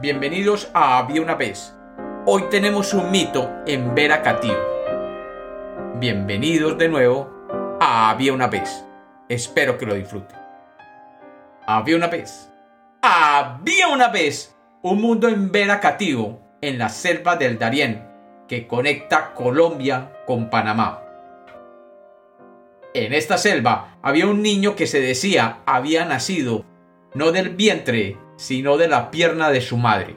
bienvenidos a Había una vez. Hoy tenemos un mito en Vera Catío. Bienvenidos de nuevo a Había una vez. Espero que lo disfruten. Había una vez. Había una vez un mundo en Vera Catío, en la selva del Darién, que conecta Colombia con Panamá. En esta selva había un niño que se decía había nacido no del vientre, sino de la pierna de su madre.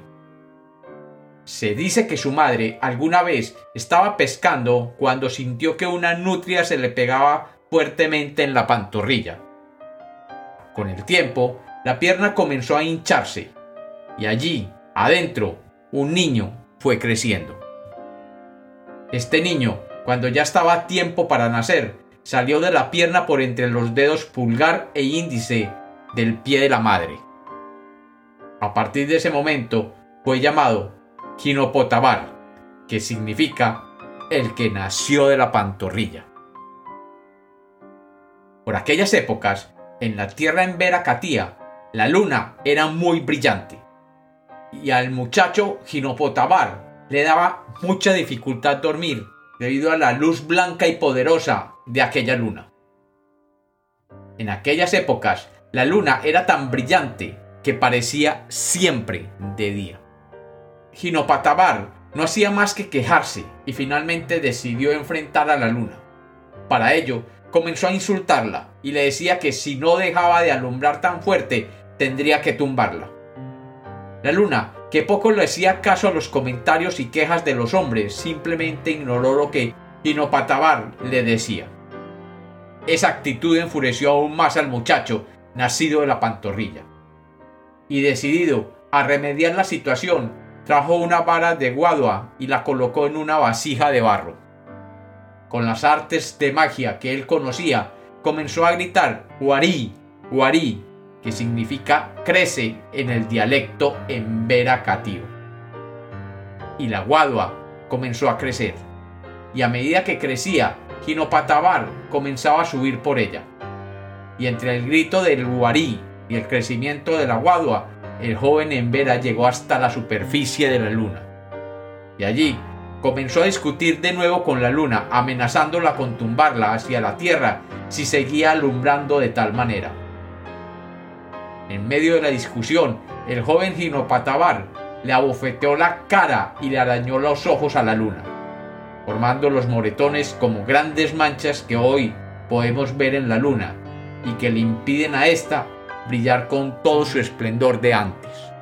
Se dice que su madre alguna vez estaba pescando cuando sintió que una nutria se le pegaba fuertemente en la pantorrilla. Con el tiempo, la pierna comenzó a hincharse y allí, adentro, un niño fue creciendo. Este niño, cuando ya estaba a tiempo para nacer, salió de la pierna por entre los dedos pulgar e índice del pie de la madre. A partir de ese momento fue llamado Ginopotabar, que significa el que nació de la pantorrilla. Por aquellas épocas, en la tierra en Veracatía, la luna era muy brillante, y al muchacho Ginopotabar le daba mucha dificultad dormir debido a la luz blanca y poderosa de aquella luna. En aquellas épocas, la luna era tan brillante que parecía siempre de día. Ginopatabar no hacía más que quejarse y finalmente decidió enfrentar a la luna. Para ello, comenzó a insultarla y le decía que si no dejaba de alumbrar tan fuerte, tendría que tumbarla. La luna, que poco le hacía caso a los comentarios y quejas de los hombres, simplemente ignoró lo que Ginopatabar le decía. Esa actitud enfureció aún más al muchacho nacido de la pantorrilla. Y decidido a remediar la situación, trajo una vara de guadua y la colocó en una vasija de barro. Con las artes de magia que él conocía, comenzó a gritar Guarí, Guarí, que significa crece en el dialecto en Catío. Y la guadua comenzó a crecer, y a medida que crecía, Ginopatabar comenzaba a subir por ella y entre el grito del guarí y el crecimiento de la guadua, el joven Envera llegó hasta la superficie de la luna. Y allí comenzó a discutir de nuevo con la luna, amenazándola con tumbarla hacia la tierra si seguía alumbrando de tal manera. En medio de la discusión, el joven Ginopatabar le abofeteó la cara y le arañó los ojos a la luna, formando los moretones como grandes manchas que hoy podemos ver en la luna y que le impiden a ésta brillar con todo su esplendor de antes.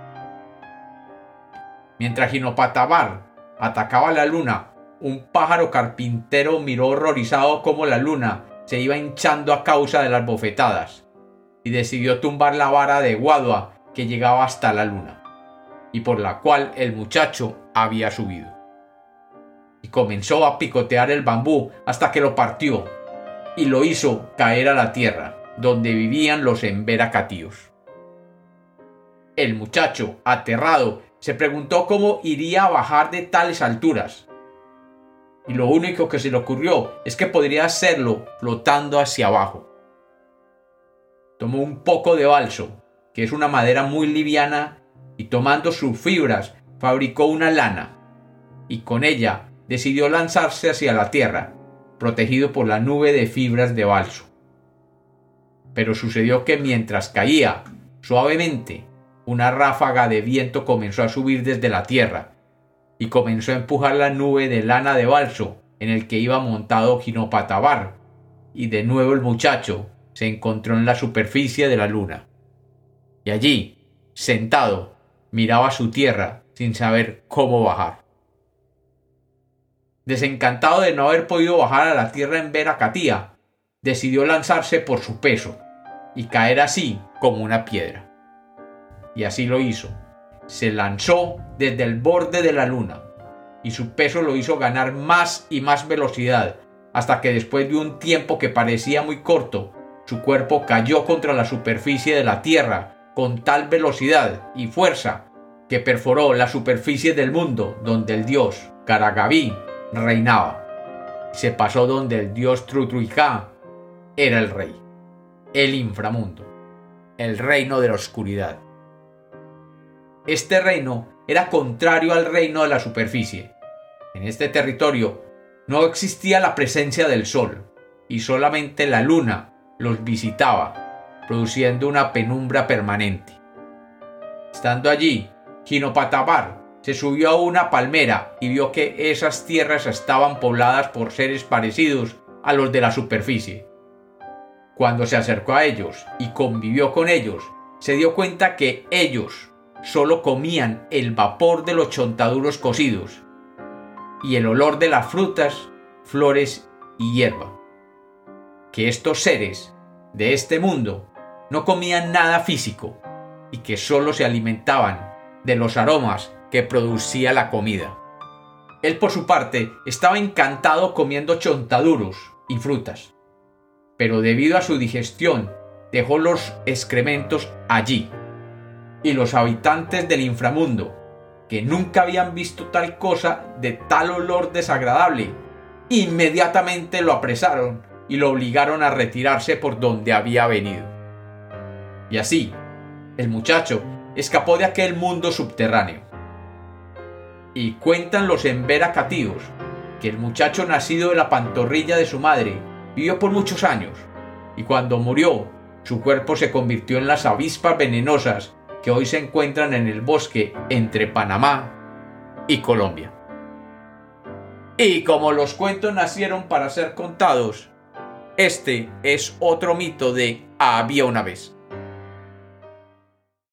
Mientras Ginopatabar atacaba la luna, un pájaro carpintero miró horrorizado cómo la luna se iba hinchando a causa de las bofetadas y decidió tumbar la vara de Guadua que llegaba hasta la luna y por la cual el muchacho había subido. Y comenzó a picotear el bambú hasta que lo partió y lo hizo caer a la tierra donde vivían los emberacatíos. El muchacho, aterrado, se preguntó cómo iría a bajar de tales alturas. Y lo único que se le ocurrió es que podría hacerlo flotando hacia abajo. Tomó un poco de balso, que es una madera muy liviana, y tomando sus fibras fabricó una lana, y con ella decidió lanzarse hacia la tierra, protegido por la nube de fibras de balso. Pero sucedió que mientras caía suavemente, una ráfaga de viento comenzó a subir desde la tierra y comenzó a empujar la nube de lana de balso en el que iba montado Ginopatabar, y de nuevo el muchacho se encontró en la superficie de la luna. Y allí, sentado, miraba su tierra sin saber cómo bajar. Desencantado de no haber podido bajar a la tierra en Veracatía, decidió lanzarse por su peso y caer así como una piedra. Y así lo hizo. Se lanzó desde el borde de la luna y su peso lo hizo ganar más y más velocidad hasta que después de un tiempo que parecía muy corto, su cuerpo cayó contra la superficie de la Tierra con tal velocidad y fuerza que perforó la superficie del mundo donde el dios Karagaví reinaba. Se pasó donde el dios Trutruiká era el rey, el inframundo, el reino de la oscuridad. este reino era contrario al reino de la superficie. En este territorio no existía la presencia del sol y solamente la luna los visitaba, produciendo una penumbra permanente. Estando allí, Ginopatabar se subió a una palmera y vio que esas tierras estaban pobladas por seres parecidos a los de la superficie. Cuando se acercó a ellos y convivió con ellos, se dio cuenta que ellos solo comían el vapor de los chontaduros cocidos y el olor de las frutas, flores y hierba. Que estos seres de este mundo no comían nada físico y que solo se alimentaban de los aromas que producía la comida. Él por su parte estaba encantado comiendo chontaduros y frutas, pero debido a su digestión dejó los excrementos allí. Y los habitantes del inframundo, que nunca habían visto tal cosa de tal olor desagradable, inmediatamente lo apresaron y lo obligaron a retirarse por donde había venido. Y así, el muchacho escapó de aquel mundo subterráneo. Y cuentan los Embera cativos que el muchacho nacido de la pantorrilla de su madre vivió por muchos años, y cuando murió, su cuerpo se convirtió en las avispas venenosas que hoy se encuentran en el bosque entre Panamá y Colombia. Y como los cuentos nacieron para ser contados, este es otro mito de había una vez.